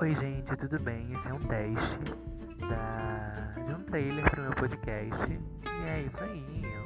Oi, gente, tudo bem? Esse é um teste da... de um trailer para o meu podcast. E é isso aí.